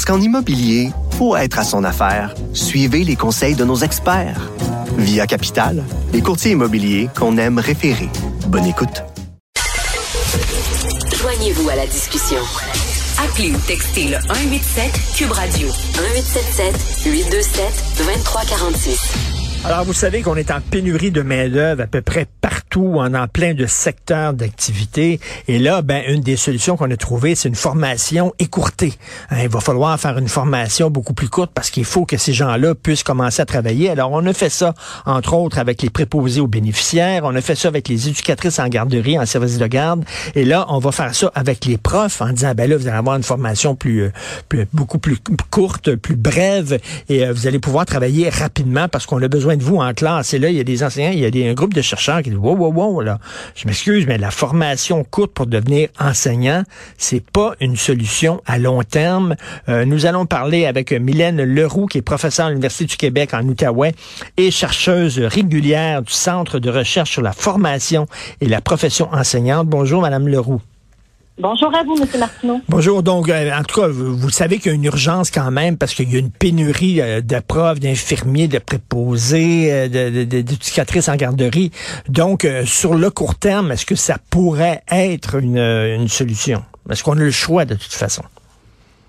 Parce qu'en immobilier, pour être à son affaire, suivez les conseils de nos experts. Via Capital, les courtiers immobiliers qu'on aime référer. Bonne écoute. Joignez-vous à la discussion. Appelez ou textez le 187 Cube Radio 1877 827 2346. Alors, vous savez qu'on est en pénurie de main-d'œuvre à peu près partout, en, en plein de secteurs d'activité. Et là, ben, une des solutions qu'on a trouvées, c'est une formation écourtée. Hein, il va falloir faire une formation beaucoup plus courte parce qu'il faut que ces gens-là puissent commencer à travailler. Alors, on a fait ça, entre autres, avec les préposés aux bénéficiaires. On a fait ça avec les éducatrices en garderie, en service de garde. Et là, on va faire ça avec les profs en disant, ben là, vous allez avoir une formation plus, euh, plus beaucoup plus courte, plus brève, et euh, vous allez pouvoir travailler rapidement parce qu'on a besoin de vous en classe. Et là, il y a des enseignants, il y a un groupe de chercheurs qui disent, wow, je m'excuse, mais la formation courte pour devenir enseignant, c'est pas une solution à long terme. Euh, nous allons parler avec Mylène Leroux, qui est professeure à l'Université du Québec en Outaouais et chercheuse régulière du Centre de recherche sur la formation et la profession enseignante. Bonjour, Madame Leroux. Bonjour à vous, M. Martineau. Bonjour. Donc, euh, en tout cas, vous, vous savez qu'il y a une urgence quand même parce qu'il y a une pénurie euh, de profs, d'infirmiers, de préposés, euh, de- de- de- d'éducatrices en garderie. Donc, sur le court terme, est-ce que ça pourrait être une, une solution? Est-ce qu'on a le choix de toute façon?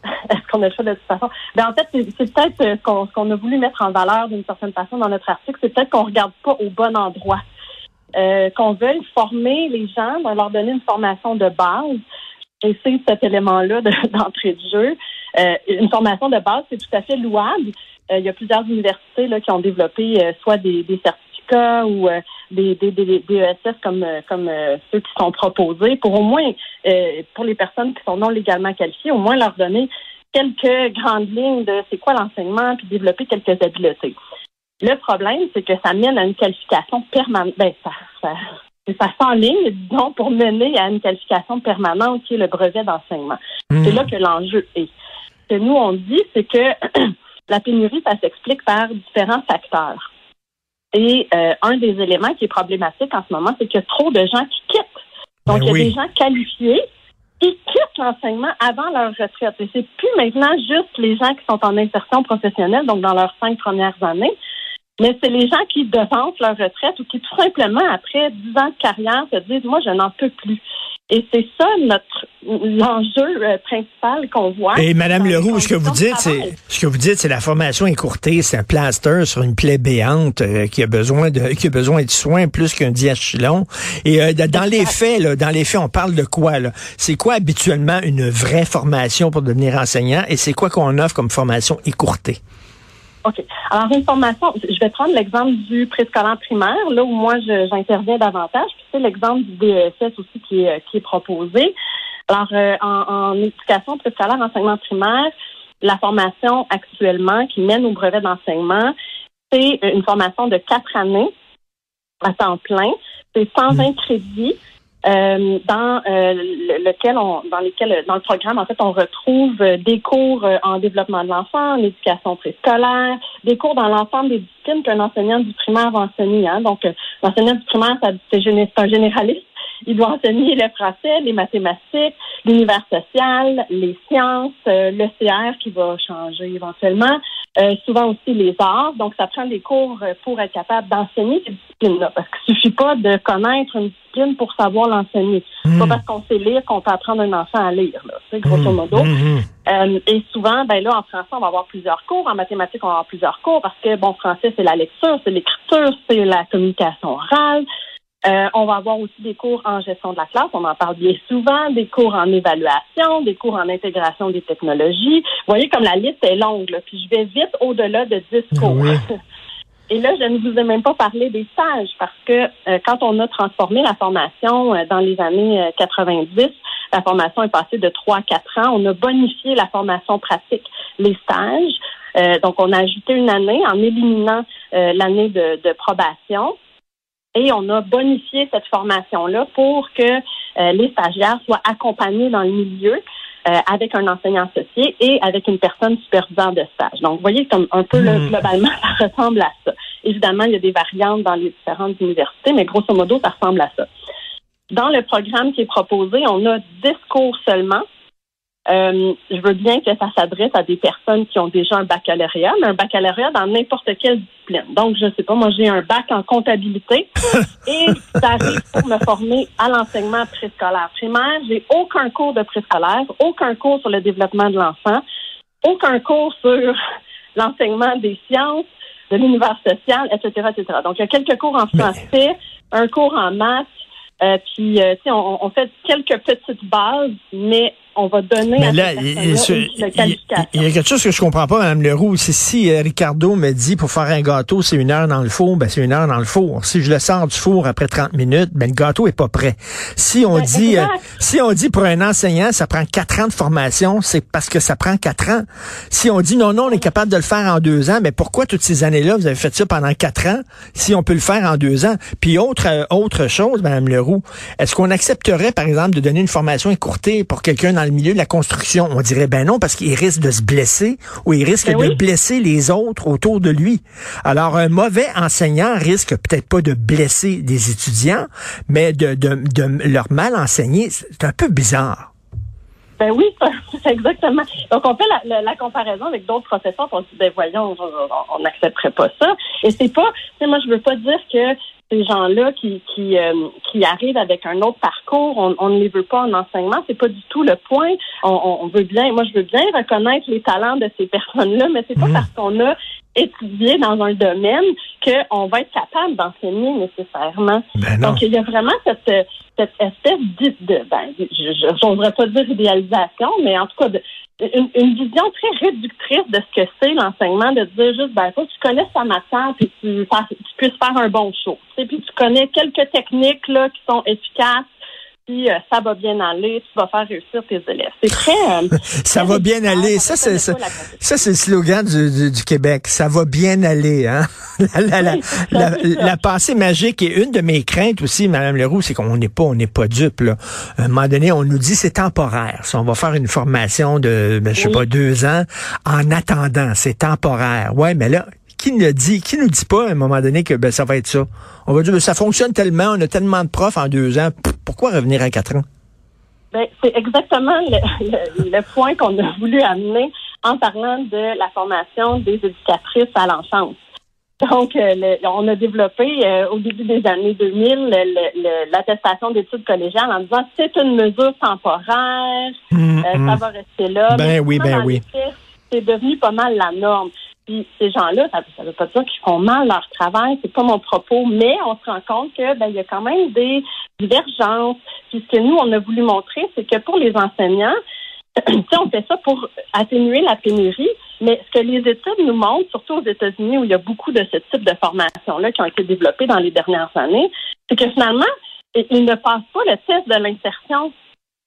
Est-ce qu'on a le choix de toute façon? Ben, en fait, c'est peut-être ce qu'on a voulu mettre en valeur d'une certaine façon dans notre article, c'est peut-être qu'on regarde pas au bon endroit. Euh, qu'on veuille former les gens, leur donner une formation de base. C'est cet élément-là de- d'entrée de jeu. Euh, une formation de base, c'est tout à fait louable. Euh, il y a plusieurs universités là, qui ont développé euh, soit des, des certificats ou euh, des, des, des, ESS comme, euh, comme ceux qui sont proposés pour au moins, pour les personnes qui sont non légalement qualifiées, au moins leur donner quelques grandes lignes de c'est quoi l'enseignement puis développer quelques habiletés. Le problème, c'est que ça mène à une qualification permanente. Ben, ça, ça, ça s'enligne, disons, pour mener à une qualification permanente qui est le brevet d'enseignement. C'est là que l'enjeu est. Ce que nous, on dit, c'est que la pénurie, ça s'explique par différents facteurs. Et euh, un des éléments qui est problématique en ce moment, c'est qu'il y a trop de gens qui quittent. Donc, Ben il y a oui. des gens qualifiés qui quittent l'enseignement avant leur retraite. Et c'est plus maintenant juste les gens qui sont en insertion professionnelle, donc dans leurs cinq premières années, mais c'est les gens qui devancent leur retraite ou qui tout simplement, après dix ans de carrière, se disent, moi, je n'en peux plus. Et c'est ça notre l'enjeu euh, principal qu'on voit. Et Madame Leroux, ce que vous dites, c'est ce que vous dites, c'est la formation écourtée, c'est un plaster sur une plaie béante euh, qui a besoin de qui a besoin de soins plus qu'un diachylon. Et euh, dans les faits, là, dans les faits, on parle de quoi là? C'est quoi habituellement une vraie formation pour devenir enseignant et c'est quoi qu'on offre comme formation écourtée? OK. Alors, une formation, je vais prendre l'exemple du préscolaire primaire, là où moi j'interviens davantage, puis c'est l'exemple du DESS aussi qui est, qui est proposé. Alors, euh, en, en éducation préscolaire, enseignement primaire, la formation actuellement qui mène au brevet d'enseignement, c'est une formation de quatre années à temps plein. C'est 120 crédits. Euh, dans euh, le- lequel on, dans lesquels dans le programme en fait on retrouve euh, des cours euh, en développement de l'enfant, en éducation préscolaire, des cours dans l'ensemble des disciplines qu'un enseignant du primaire va enseigner. Hein. Donc euh, l'enseignant du primaire c'est un généraliste. Il doit enseigner le français, les mathématiques, l'univers social, les sciences, le CR qui va changer éventuellement, euh, souvent aussi les arts. Donc, ça prend des cours euh, pour être capable d'enseigner ces disciplines-là. Parce qu'il suffit pas de connaître une discipline pour savoir l'enseigner. C'est Pas parce qu'on sait lire qu'on peut apprendre un enfant à lire, là, tu sais, grosso modo. Mhm. Euh, et souvent, ben là, en français, on va avoir plusieurs cours. En mathématiques, on va avoir plusieurs cours parce que, bon, français, c'est la lecture, c'est l'écriture, c'est la communication orale. Euh, on va avoir aussi des cours en gestion de la classe, on en parle bien souvent, des cours en évaluation, des cours en intégration des technologies. Vous voyez comme la liste est longue, là, puis je vais vite au-delà de 10 cours. Oui. Et là, je ne vous ai même pas parlé des stages parce que euh, quand on a transformé la formation euh, dans les années 90, la formation est passée de 3 à 4 ans. On a bonifié la formation pratique, les stages. donc, on a ajouté une année en éliminant l'année de, de, probation. Et on a bonifié cette formation-là pour que les stagiaires soient accompagnés dans le milieu. Euh, avec un enseignant associé et avec une personne superviseur de stage. Donc, vous voyez, comme un peu hmm. globalement, ça ressemble à ça. Évidemment, il y a des variantes dans les différentes universités, mais grosso modo, ça ressemble à ça. Dans le programme qui est proposé, on a 10 cours seulement euh, je veux bien que ça s'adresse à des personnes qui ont déjà un baccalauréat, mais un baccalauréat dans n'importe quelle discipline. Donc, je ne sais pas, moi j'ai un bac en comptabilité et ça arrive pour me former à l'enseignement préscolaire primaire. J'ai aucun cours de préscolaire, aucun cours sur le développement de l'enfant, aucun cours sur l'enseignement des sciences, de l'univers social, etc., etc. Donc, il y a quelques cours en français, un cours en maths, euh, puis, euh, tu sais, on, on, fait quelques petites bases, mais on va donner Mais là, il, y a quelque chose que je comprends pas, Mme Leroux. C'est si euh, Ricardo me dit pour faire un gâteau, c'est une heure dans le four, ben c'est une heure dans le four. Si je le sors du four après 30 minutes, ben le gâteau est pas prêt. Si on ben, dit euh, si on dit pour un enseignant, ça prend quatre ans de formation, c'est parce que ça prend quatre ans. Si on dit non, non, on est capable de le faire en deux ans, mais pourquoi toutes ces années-là, vous avez fait ça pendant quatre ans, si on peut le faire en deux ans? Puis autre, euh, autre chose, Mme Leroux, est-ce qu'on accepterait, par exemple, de donner une formation écourtée pour quelqu'un dans le milieu de la construction? On dirait ben non, parce qu'il risque de se blesser ou il risque ben de blesser les autres autour de lui. Alors, un mauvais enseignant risque peut-être pas de blesser des étudiants, mais de, de, de leur mal enseigner. C'est un peu bizarre. Ben oui, c'est exactement. Donc, on fait la, la, comparaison avec d'autres professeurs. On se dit, ben voyons, on n'accepterait pas ça. Et c'est pas, tu sais, moi, je veux pas dire que ces gens-là qui qui, euh, qui arrivent avec un autre parcours, on, on, ne les veut pas en enseignement, c'est pas du tout le point. On, on, veut bien, moi je veux bien reconnaître les talents de ces personnes-là, mais c'est pas mmh. parce qu'on a étudié dans un domaine qu'on va être capable d'enseigner nécessairement. Ben Donc il y a vraiment cette cette espèce de, de ben, je n'oserais pas dire idéalisation, mais en tout cas de, une, une, vision très réductrice de ce que c'est l'enseignement, de dire juste, ben, faut que tu connaisses ta matière puis tu, tu puisses faire un bon show. Puis tu connais quelques techniques là, qui sont efficaces euh, ça va bien aller, tu vas faire réussir tes élèves. C'est très... Euh, ça va bien aller. Ça, c'est ça, c'est le slogan du, du, Québec. Ça va bien aller. Hein? la, la, la, pensée magique et une de mes craintes aussi, Madame Leroux, c'est qu'on n'est pas on n'est pas dupe. Là. À un moment donné, on nous dit c'est temporaire. Si on va faire une formation de, ben, je sais pas, deux ans, en attendant, c'est temporaire. Ouais, mais là, qui ne dit, qui nous dit pas à un moment donné que ben, ça va être ça? On va dire, ben, ça fonctionne tellement, on a tellement de profs en deux ans, pourquoi revenir à quatre ans? Ben, c'est exactement le, point qu'on a voulu amener en parlant de la formation des éducatrices à l'enfance. Donc, euh, on a développé euh, au début des années 2000 l'attestation d'études collégiales en disant c'est une mesure temporaire, hum, euh, ça hum. va rester là. Ben oui, ben oui. C'est devenu pas mal la norme. Puis ces gens-là, ça ne veut pas dire qu'ils font mal leur travail, c'est pas mon propos, mais on se rend compte que ben, il y a quand même des divergences. Puis ce que nous, on a voulu montrer, c'est que pour les enseignants, on fait ça pour atténuer la pénurie, mais ce que les études nous montrent, surtout aux États-Unis où il y a beaucoup de ce type de formations-là qui ont été développées dans les dernières années, c'est que finalement, ils ne passent pas le test de l'insertion.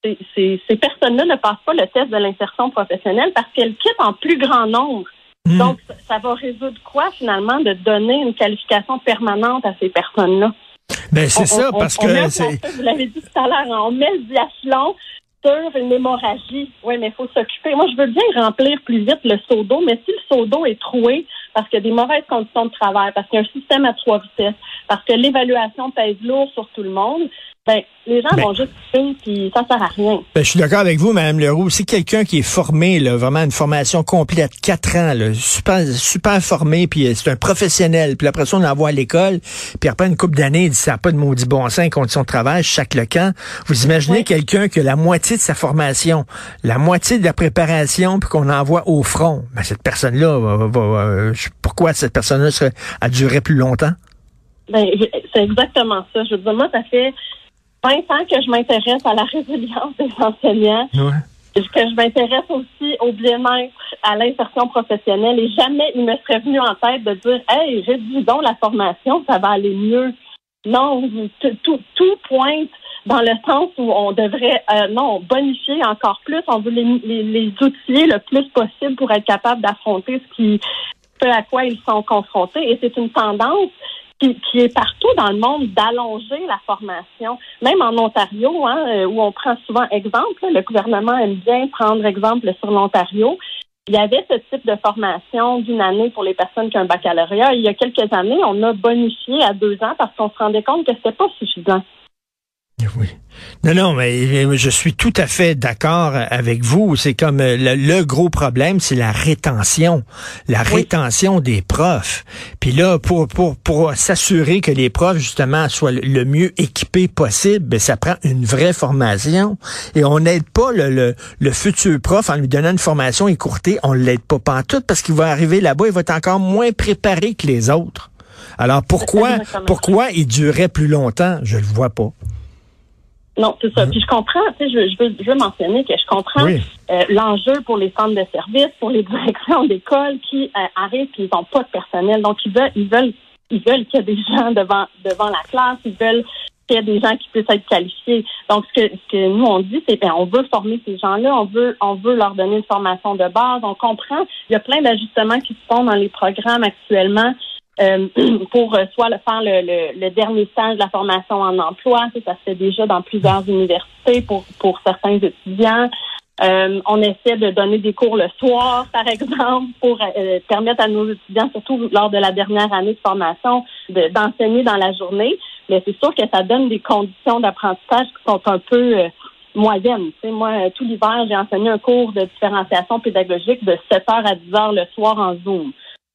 Ces, ces personnes-là ne passent pas le test de l'insertion professionnelle parce qu'elles quittent en plus grand nombre. Hmm. Donc, ça va résoudre quoi finalement de donner une qualification permanente à ces personnes-là? Ben, c'est ça, parce que. vous l'avez dit tout à l'heure, on met le diathlon sur une hémorragie. Oui, mais il faut s'occuper. Moi, je veux bien remplir plus vite le seau d'eau, mais si le seau d'eau est troué parce qu'il y a des mauvaises conditions de travail, parce qu'il y a un système à trois vitesses, parce que l'évaluation pèse lourd sur tout le monde, ben, les gens ben- vont juste puis ça sert à rien. Ben, je suis d'accord avec vous, Mme Leroux. C'est quelqu'un qui est formé, là, vraiment une formation complète, quatre ans, là, super, super formé, puis euh, c'est un professionnel. Puis après ça, on l'envoie à l'école, puis après une couple d'années, il dit ça n'a pas de maudit bon sens, conditions de travail, chaque le camp. Vous imaginez quelqu'un que la moitié de sa formation, la moitié de la préparation, puis qu'on envoie au front. Ben, cette personne-là, va, euh, pourquoi cette personne-là a duré plus longtemps? Ben, c'est exactement ça. Je veux dire, moi, ça fait 20 ans que je m'intéresse à la résilience des enseignants. Que je m'intéresse aussi au bien-être à l'insertion professionnelle et jamais il me serait venu en tête de dire Hey, réduis donc la formation, ça va aller mieux. Non, tout, tout pointe dans le sens où on devrait euh, non bonifier encore plus. On veut les, les, les outiller le plus possible pour être capable d'affronter ce qui ce à quoi ils sont confrontés. Et c'est une tendance qui, est partout dans le monde d'allonger la formation. Même en Ontario, hein, euh, où on prend souvent exemple, le gouvernement aime bien prendre exemple sur l'Ontario. Il y avait ce type de formation d'une année pour les personnes qui ont un baccalauréat. Il y a quelques années, on a bonifié à deux ans parce qu'on se rendait compte que c'était pas suffisant. Oui. Non, non, mais je suis tout à fait d'accord avec vous. C'est comme euh, le, gros problème, c'est la rétention, la rétention des profs. Puis là, pour pour pour s'assurer que les profs justement soient le mieux équipés possible, ben, ça prend une vraie formation. Et on n'aide pas le, le, futur prof en lui donnant une formation écourtée. On l'aide pas tout parce qu'il va arriver là-bas, il va être encore moins préparé que les autres. Alors pourquoi pourquoi il durerait plus longtemps? Je le vois pas. Non, c'est ça. Puis je comprends, tu sais, je, je, veux, je veux mentionner que je comprends euh, l'enjeu pour les centres de services, pour les directions d'école qui euh, arrivent et ils n'ont pas de personnel. Donc ils veulent, ils veulent, ils veulent qu'il y ait des gens devant devant la classe. Ils veulent qu'il y ait des gens qui puissent être qualifiés. Donc ce que, ce que nous on dit, c'est ben on veut former ces gens-là, on veut on veut leur donner une formation de base. On comprend. Il y a plein d'ajustements qui se font dans les programmes actuellement euh, pour euh, soit le, faire le, le, dernier stage de la formation en emploi. Ça, se fait déjà dans plusieurs universités pour, pour certains étudiants. Euh, on essaie de donner des cours le soir, par exemple, pour permettre à nos étudiants, surtout lors de la dernière année de formation, d'enseigner dans la journée. Mais c'est sûr que ça donne des conditions d'apprentissage qui sont un peu moyennes. Tu sais, moi, tout l'hiver, j'ai enseigné un cours de différenciation pédagogique de 7 heures à 10 heures le soir en Zoom.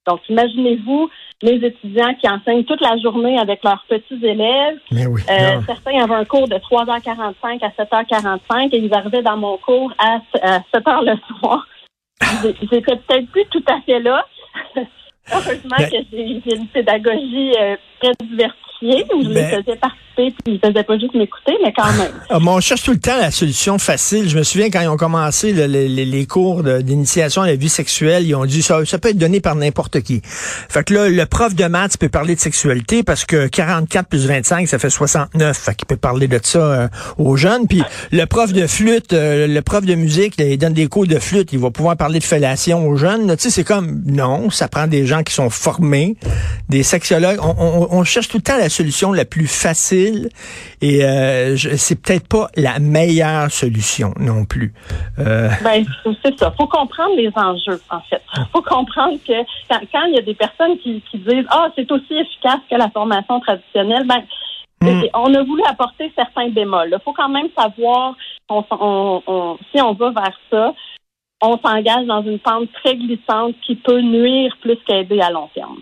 Donc, imaginez-vous les étudiants qui enseignent toute la journée avec leurs petits élèves. euh, certains avaient un cours de 3h45 à 7h45 et ils arrivaient dans mon cours à, 7h le soir. J'étais peut-être plus tout à fait là. Heureusement que j'ai une pédagogie euh, très diversifiée où je les ben faisais participer puis ils faisaient pas juste m'écouter, mais quand même. Ah, on cherche tout le temps la solution facile. Je me souviens quand ils ont commencé les, cours d'initiation à la vie sexuelle, ils ont dit ça, ça peut être donné par n'importe qui. Fait que là, le prof de maths peut parler de sexualité parce que 44 plus 25, ça fait 69. Fait qu'il peut parler de ça euh, aux jeunes. Puis le prof de flûte, euh, le prof de musique, il donne des cours de flûte, il va pouvoir parler de fellation aux jeunes. Tu sais, c'est comme, non, ça prend des gens qui sont formés, des sexologues. On, on cherche tout le temps la solution la plus facile et euh, c'est peut-être pas la meilleure solution non plus. Euh... Ben, c'est ça. Faut comprendre les enjeux, en fait. Faut comprendre que quand, il y a des personnes qui, disent ah c'est aussi efficace que la formation traditionnelle, ben hmm. on a voulu apporter certains bémols. Il faut quand même savoir si on va vers ça, on s'engage dans une pente très glissante qui peut nuire plus qu'aider à long terme.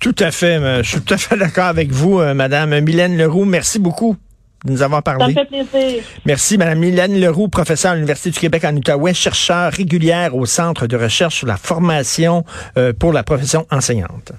Tout à fait. Je suis tout à fait d'accord avec vous, euh, Madame Mylène Leroux. Merci beaucoup de nous avoir parlé. Ça fait plaisir. Merci, Madame Mylène Leroux, professeure à l'Université du Québec en Outaouais, chercheur régulière au Centre de recherche sur la formation euh, pour la profession enseignante.